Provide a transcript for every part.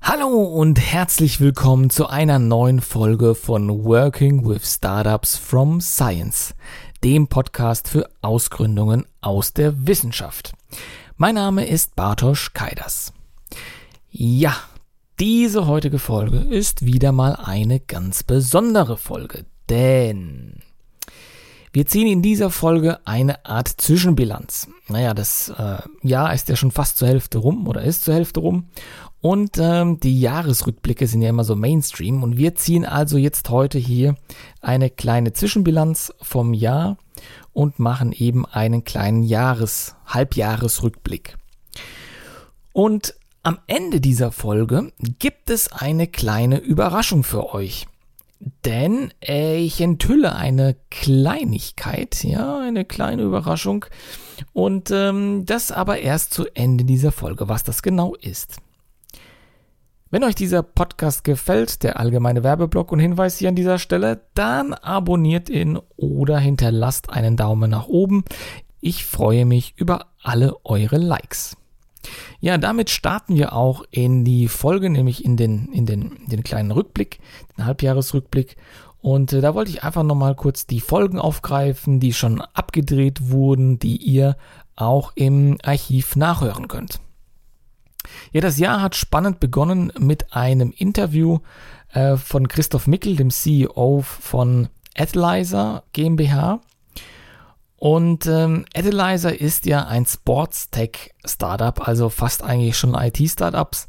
Hallo und herzlich willkommen zu einer neuen Folge von Working with Startups from Science, dem Podcast für Ausgründungen aus der Wissenschaft. Mein Name ist Bartosz Kaidas. Ja, diese heutige Folge ist wieder mal eine ganz besondere Folge, denn wir ziehen in dieser Folge eine Art Zwischenbilanz. Naja, das äh, Jahr ist ja schon fast zur Hälfte rum oder ist zur Hälfte rum und ähm, die Jahresrückblicke sind ja immer so Mainstream und wir ziehen also jetzt heute hier eine kleine Zwischenbilanz vom Jahr und machen eben einen kleinen Jahres, Halbjahresrückblick. Und am Ende dieser Folge gibt es eine kleine Überraschung für euch. Denn äh, ich enthülle eine Kleinigkeit, ja, eine kleine Überraschung. Und ähm, das aber erst zu Ende dieser Folge, was das genau ist. Wenn euch dieser Podcast gefällt, der allgemeine Werbeblock und Hinweis hier an dieser Stelle, dann abonniert ihn oder hinterlasst einen Daumen nach oben. Ich freue mich über alle eure Likes. Ja, damit starten wir auch in die Folge, nämlich in den, in den, den kleinen Rückblick, den Halbjahresrückblick. Und äh, da wollte ich einfach nochmal kurz die Folgen aufgreifen, die schon abgedreht wurden, die ihr auch im Archiv nachhören könnt. Ja, das Jahr hat spannend begonnen mit einem Interview äh, von Christoph Mickel, dem CEO von Adlyzer GmbH. Und ähm, Adelyzer ist ja ein Sports-Tech-Startup, also fast eigentlich schon IT-Startups.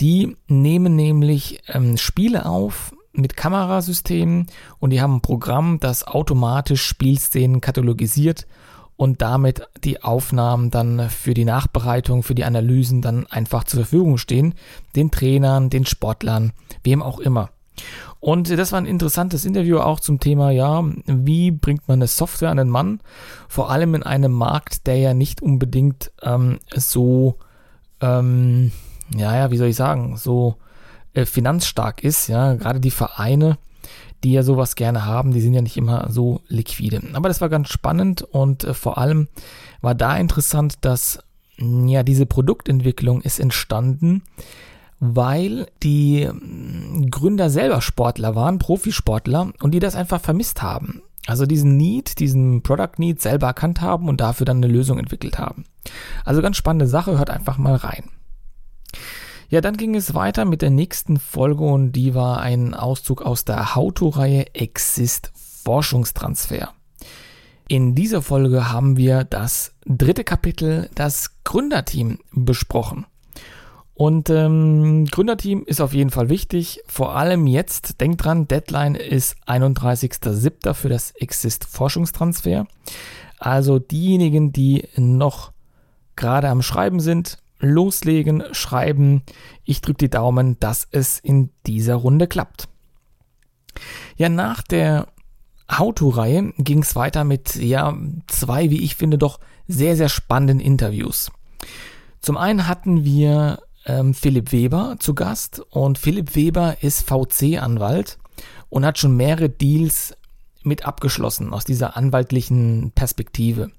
Die nehmen nämlich ähm, Spiele auf mit Kamerasystemen und die haben ein Programm, das automatisch Spielszenen katalogisiert und damit die Aufnahmen dann für die Nachbereitung, für die Analysen dann einfach zur Verfügung stehen, den Trainern, den Sportlern, wem auch immer. Und das war ein interessantes Interview auch zum Thema, ja, wie bringt man eine Software an den Mann? Vor allem in einem Markt, der ja nicht unbedingt ähm, so, ähm, ja, ja, wie soll ich sagen, so äh, finanzstark ist, ja, gerade die Vereine, die ja sowas gerne haben, die sind ja nicht immer so liquide. Aber das war ganz spannend und äh, vor allem war da interessant, dass ja diese Produktentwicklung ist entstanden, weil die mm, Gründer selber Sportler waren, Profisportler und die das einfach vermisst haben. Also diesen Need, diesen Product Need selber erkannt haben und dafür dann eine Lösung entwickelt haben. Also ganz spannende Sache, hört einfach mal rein. Ja, dann ging es weiter mit der nächsten Folge und die war ein Auszug aus der How-To-Reihe Exist Forschungstransfer. In dieser Folge haben wir das dritte Kapitel, das Gründerteam, besprochen. Und ähm, Gründerteam ist auf jeden Fall wichtig, vor allem jetzt. Denkt dran, Deadline ist 31.07. für das Exist Forschungstransfer. Also diejenigen, die noch gerade am Schreiben sind, loslegen, schreiben. Ich drücke die Daumen, dass es in dieser Runde klappt. Ja, nach der How-To-Reihe ging es weiter mit ja zwei, wie ich finde, doch sehr, sehr spannenden Interviews. Zum einen hatten wir ähm, Philipp Weber zu Gast und Philipp Weber ist VC-Anwalt und hat schon mehrere Deals mit abgeschlossen aus dieser anwaltlichen Perspektive.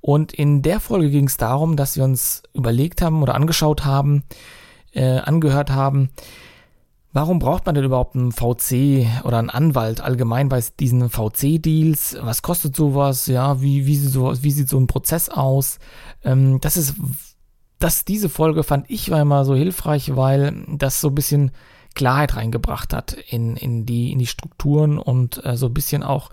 Und in der Folge ging es darum, dass wir uns überlegt haben oder angeschaut haben, äh, angehört haben, warum braucht man denn überhaupt einen VC oder einen Anwalt allgemein bei diesen VC-Deals? Was kostet sowas? Ja, wie, wie, sieht so, wie sieht so ein Prozess aus? Ähm, das ist, das, diese Folge fand ich war immer so hilfreich, weil das so ein bisschen Klarheit reingebracht hat in, in, die, in die Strukturen und äh, so ein bisschen auch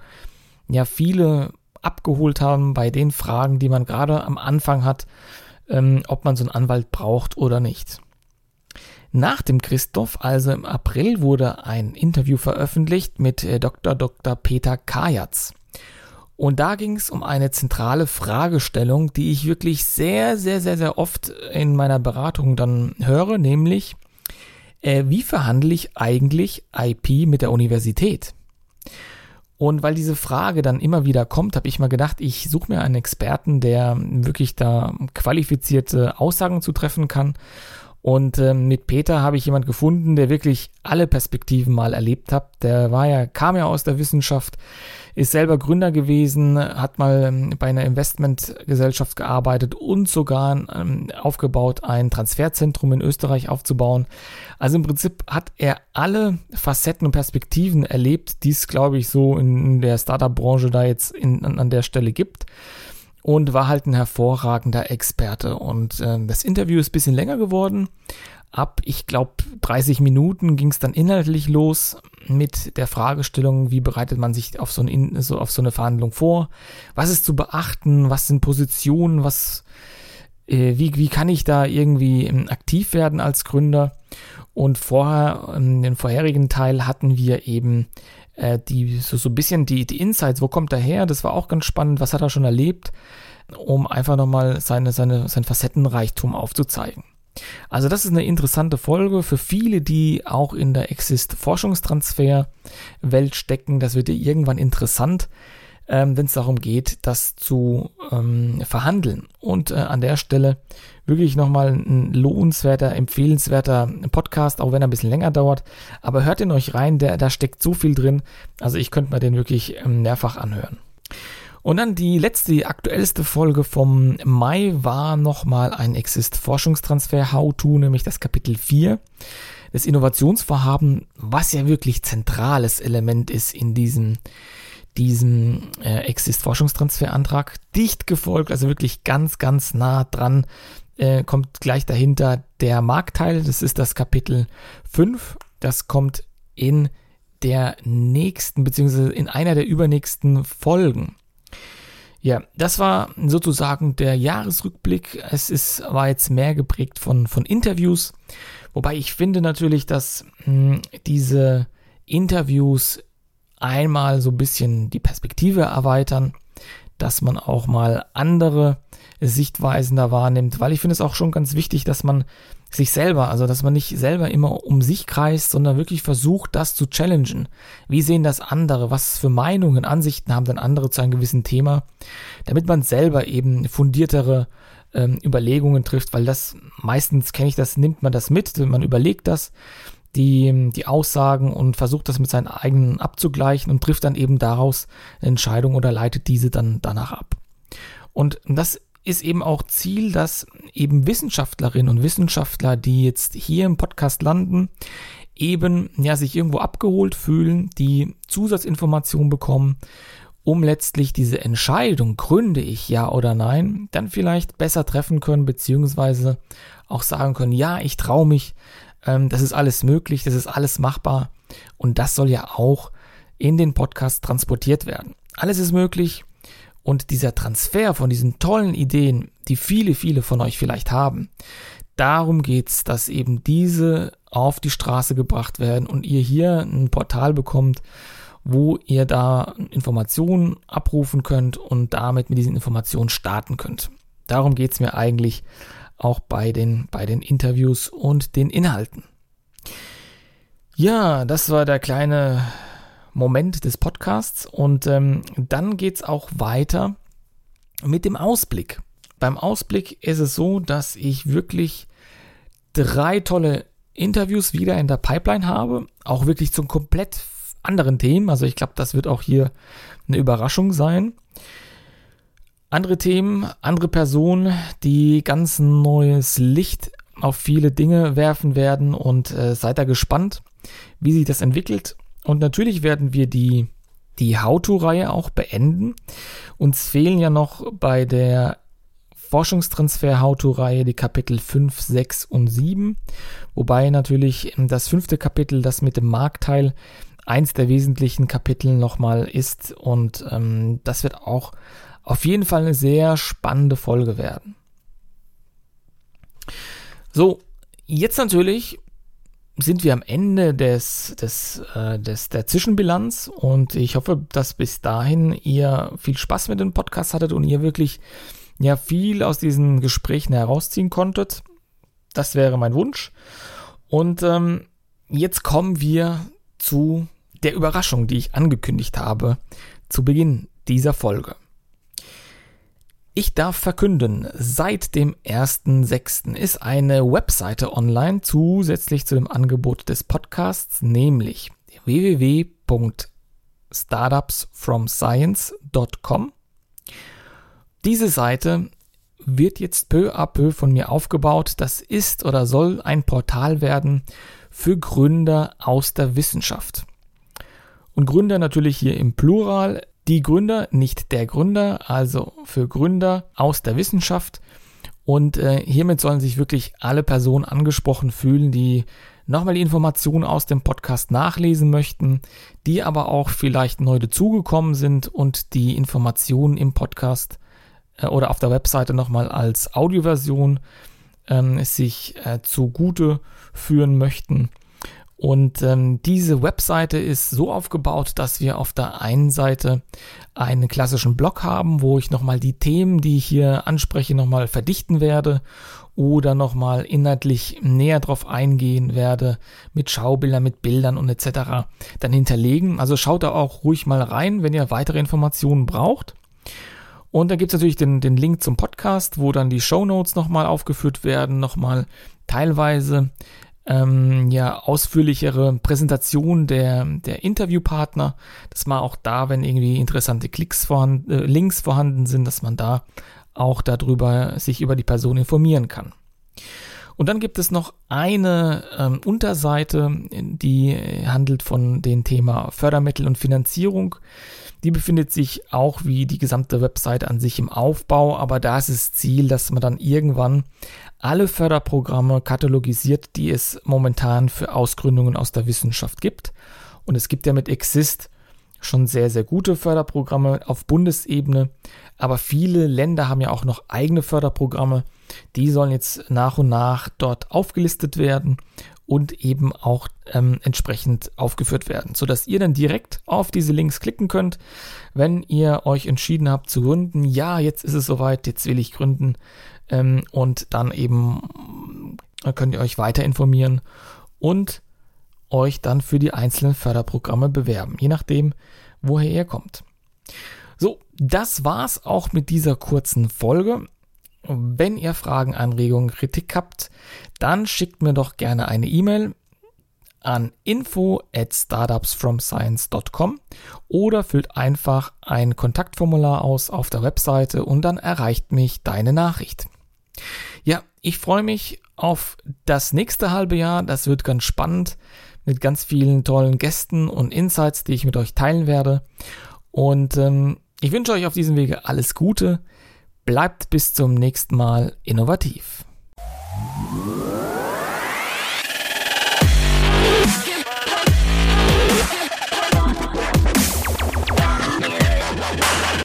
ja viele abgeholt haben bei den Fragen, die man gerade am Anfang hat, ähm, ob man so einen Anwalt braucht oder nicht. Nach dem Christoph, also im April, wurde ein Interview veröffentlicht mit äh, Dr. Dr. Peter Kajatz. Und da ging es um eine zentrale Fragestellung, die ich wirklich sehr, sehr, sehr, sehr oft in meiner Beratung dann höre, nämlich, äh, wie verhandle ich eigentlich IP mit der Universität? Und weil diese Frage dann immer wieder kommt, habe ich mal gedacht, ich suche mir einen Experten, der wirklich da qualifizierte Aussagen zu treffen kann. Und ähm, mit Peter habe ich jemand gefunden, der wirklich alle Perspektiven mal erlebt hat. Der war ja, kam ja aus der Wissenschaft, ist selber Gründer gewesen, hat mal ähm, bei einer Investmentgesellschaft gearbeitet und sogar ähm, aufgebaut, ein Transferzentrum in Österreich aufzubauen. Also im Prinzip hat er alle Facetten und Perspektiven erlebt, die es, glaube ich, so in der Startup-Branche da jetzt in, an, an der Stelle gibt und war halt ein hervorragender Experte. Und äh, das Interview ist bisschen länger geworden. Ab, ich glaube, 30 Minuten ging es dann inhaltlich los mit der Fragestellung, wie bereitet man sich auf so, ein, so, auf so eine Verhandlung vor? Was ist zu beachten? Was sind Positionen? Was, äh, wie, wie kann ich da irgendwie ähm, aktiv werden als Gründer? Und vorher, in den vorherigen Teil hatten wir eben äh, die, so, so ein bisschen die, die Insights, wo kommt er her? Das war auch ganz spannend, was hat er schon erlebt, um einfach nochmal seine, seine, sein Facettenreichtum aufzuzeigen. Also das ist eine interessante Folge für viele, die auch in der Exist-Forschungstransfer-Welt stecken. Das wird dir irgendwann interessant, ähm, wenn es darum geht, das zu ähm, verhandeln. Und äh, an der Stelle wirklich nochmal ein lohnenswerter, empfehlenswerter Podcast, auch wenn er ein bisschen länger dauert. Aber hört in euch rein, der, da steckt so viel drin. Also ich könnte mir den wirklich ähm, mehrfach anhören. Und dann die letzte, aktuellste Folge vom Mai war nochmal ein Exist-Forschungstransfer How-To, nämlich das Kapitel 4 das Innovationsvorhaben, was ja wirklich zentrales Element ist in diesem diesem äh, Exist-Forschungstransferantrag. Dicht gefolgt, also wirklich ganz, ganz nah dran, äh, kommt gleich dahinter der Marktteil. Das ist das Kapitel 5. Das kommt in der nächsten, beziehungsweise in einer der übernächsten Folgen. Ja, das war sozusagen der Jahresrückblick. Es ist, war jetzt mehr geprägt von, von Interviews. Wobei ich finde natürlich, dass mh, hm, diese Interviews einmal so ein bisschen die Perspektive erweitern, dass man auch mal andere Sichtweisen da wahrnimmt, weil ich finde es auch schon ganz wichtig, dass man sich selber, also dass man nicht selber immer um sich kreist, sondern wirklich versucht, das zu challengen. Wie sehen das andere? Was für Meinungen, Ansichten haben denn andere zu einem gewissen Thema? Damit man selber eben fundiertere ähm, Überlegungen trifft, weil das meistens kenne ich das, nimmt man das mit, man überlegt das die, die Aussagen und versucht das mit seinen eigenen abzugleichen und trifft dann eben daraus eine Entscheidung oder leitet diese dann danach ab. Und das ist eben auch Ziel, dass eben Wissenschaftlerinnen und Wissenschaftler, die jetzt hier im Podcast landen, eben ja sich irgendwo abgeholt fühlen, die Zusatzinformationen bekommen, um letztlich diese Entscheidung, gründe ich ja oder nein, dann vielleicht besser treffen können, beziehungsweise auch sagen können, ja, ich traue mich, ähm, das ist alles möglich, das ist alles machbar und das soll ja auch in den Podcast transportiert werden. Alles ist möglich und dieser Transfer von diesen tollen Ideen, die viele, viele von euch vielleicht haben, darum geht's, dass eben diese auf die Straße gebracht werden und ihr hier ein Portal bekommt, wo ihr da Informationen abrufen könnt und damit mit diesen Informationen starten könnt. Darum geht's mir eigentlich auch bei den, bei den Interviews und den Inhalten. Ja, das war der kleine Moment des Podcasts und ähm, dann geht's auch weiter mit dem Ausblick. Beim Ausblick ist es so, dass ich wirklich drei tolle Interviews wieder in der Pipeline habe, auch wirklich zum komplett anderen Themen. Also ich glaube, das wird auch hier eine Überraschung sein. Andere Themen, andere Personen, die ganz neues Licht auf viele Dinge werfen werden und äh, seid da gespannt, wie sich das entwickelt. Und natürlich werden wir die, die How-To-Reihe auch beenden. Uns fehlen ja noch bei der Forschungstransfer How-To-Reihe die Kapitel 5, 6 und 7. Wobei natürlich das fünfte Kapitel, das mit dem Marktteil, eins der wesentlichen Kapitel nochmal ist. Und ähm, das wird auch auf jeden Fall eine sehr spannende Folge werden. So, jetzt natürlich sind wir am Ende des, des, äh, des, der Zwischenbilanz und ich hoffe, dass bis dahin ihr viel Spaß mit dem Podcast hattet und ihr wirklich ja viel aus diesen Gesprächen herausziehen konntet. Das wäre mein Wunsch. Und ähm, jetzt kommen wir zu der Überraschung, die ich angekündigt habe zu Beginn dieser Folge. Ich darf verkünden, seit dem 1.6. ist eine Webseite online zusätzlich zu dem Angebot des Podcasts, nämlich www.startupsfromscience.com. Diese Seite wird jetzt peu à peu von mir aufgebaut. Das ist oder soll ein Portal werden für Gründer aus der Wissenschaft. Und Gründer natürlich hier im Plural die Gründer, nicht der Gründer, also für Gründer aus der Wissenschaft. Und äh, hiermit sollen sich wirklich alle Personen angesprochen fühlen, die nochmal die Informationen aus dem Podcast nachlesen möchten, die aber auch vielleicht neu dazugekommen sind und die Informationen im Podcast äh, oder auf der Webseite nochmal als Audioversion ähm, sich äh, zugute führen möchten. Und ähm, diese Webseite ist so aufgebaut, dass wir auf der einen Seite einen klassischen Blog haben, wo ich nochmal die Themen, die ich hier anspreche, nochmal verdichten werde oder nochmal inhaltlich näher drauf eingehen werde, mit Schaubildern, mit Bildern und etc. dann hinterlegen. Also schaut da auch ruhig mal rein, wenn ihr weitere Informationen braucht. Und da gibt es natürlich den, den Link zum Podcast, wo dann die Show Notes nochmal aufgeführt werden, nochmal teilweise ähm, ja, ausführlichere Präsentation der, der Interviewpartner, dass man auch da, wenn irgendwie interessante Klicks vorhanden, äh, Links vorhanden sind, dass man da auch darüber sich über die Person informieren kann. Und dann gibt es noch eine ähm, Unterseite, die handelt von dem Thema Fördermittel und Finanzierung. Die befindet sich auch wie die gesamte Website an sich im Aufbau, aber da ist das Ziel, dass man dann irgendwann alle Förderprogramme katalogisiert, die es momentan für Ausgründungen aus der Wissenschaft gibt. Und es gibt ja mit Exist schon sehr, sehr gute Förderprogramme auf Bundesebene. Aber viele Länder haben ja auch noch eigene Förderprogramme. Die sollen jetzt nach und nach dort aufgelistet werden und eben auch ähm, entsprechend aufgeführt werden, sodass ihr dann direkt auf diese Links klicken könnt, wenn ihr euch entschieden habt zu gründen. Ja, jetzt ist es soweit, jetzt will ich gründen ähm, und dann eben könnt ihr euch weiter informieren und euch dann für die einzelnen Förderprogramme bewerben, je nachdem, woher ihr kommt. So, das war's auch mit dieser kurzen Folge. Wenn ihr Fragen, Anregungen, Kritik habt, dann schickt mir doch gerne eine E-Mail an info at startupsfromscience.com oder füllt einfach ein Kontaktformular aus auf der Webseite und dann erreicht mich deine Nachricht. Ja, ich freue mich auf das nächste halbe Jahr. Das wird ganz spannend mit ganz vielen tollen Gästen und Insights, die ich mit euch teilen werde. Und ähm, ich wünsche euch auf diesem Wege alles Gute. Bleibt bis zum nächsten Mal innovativ.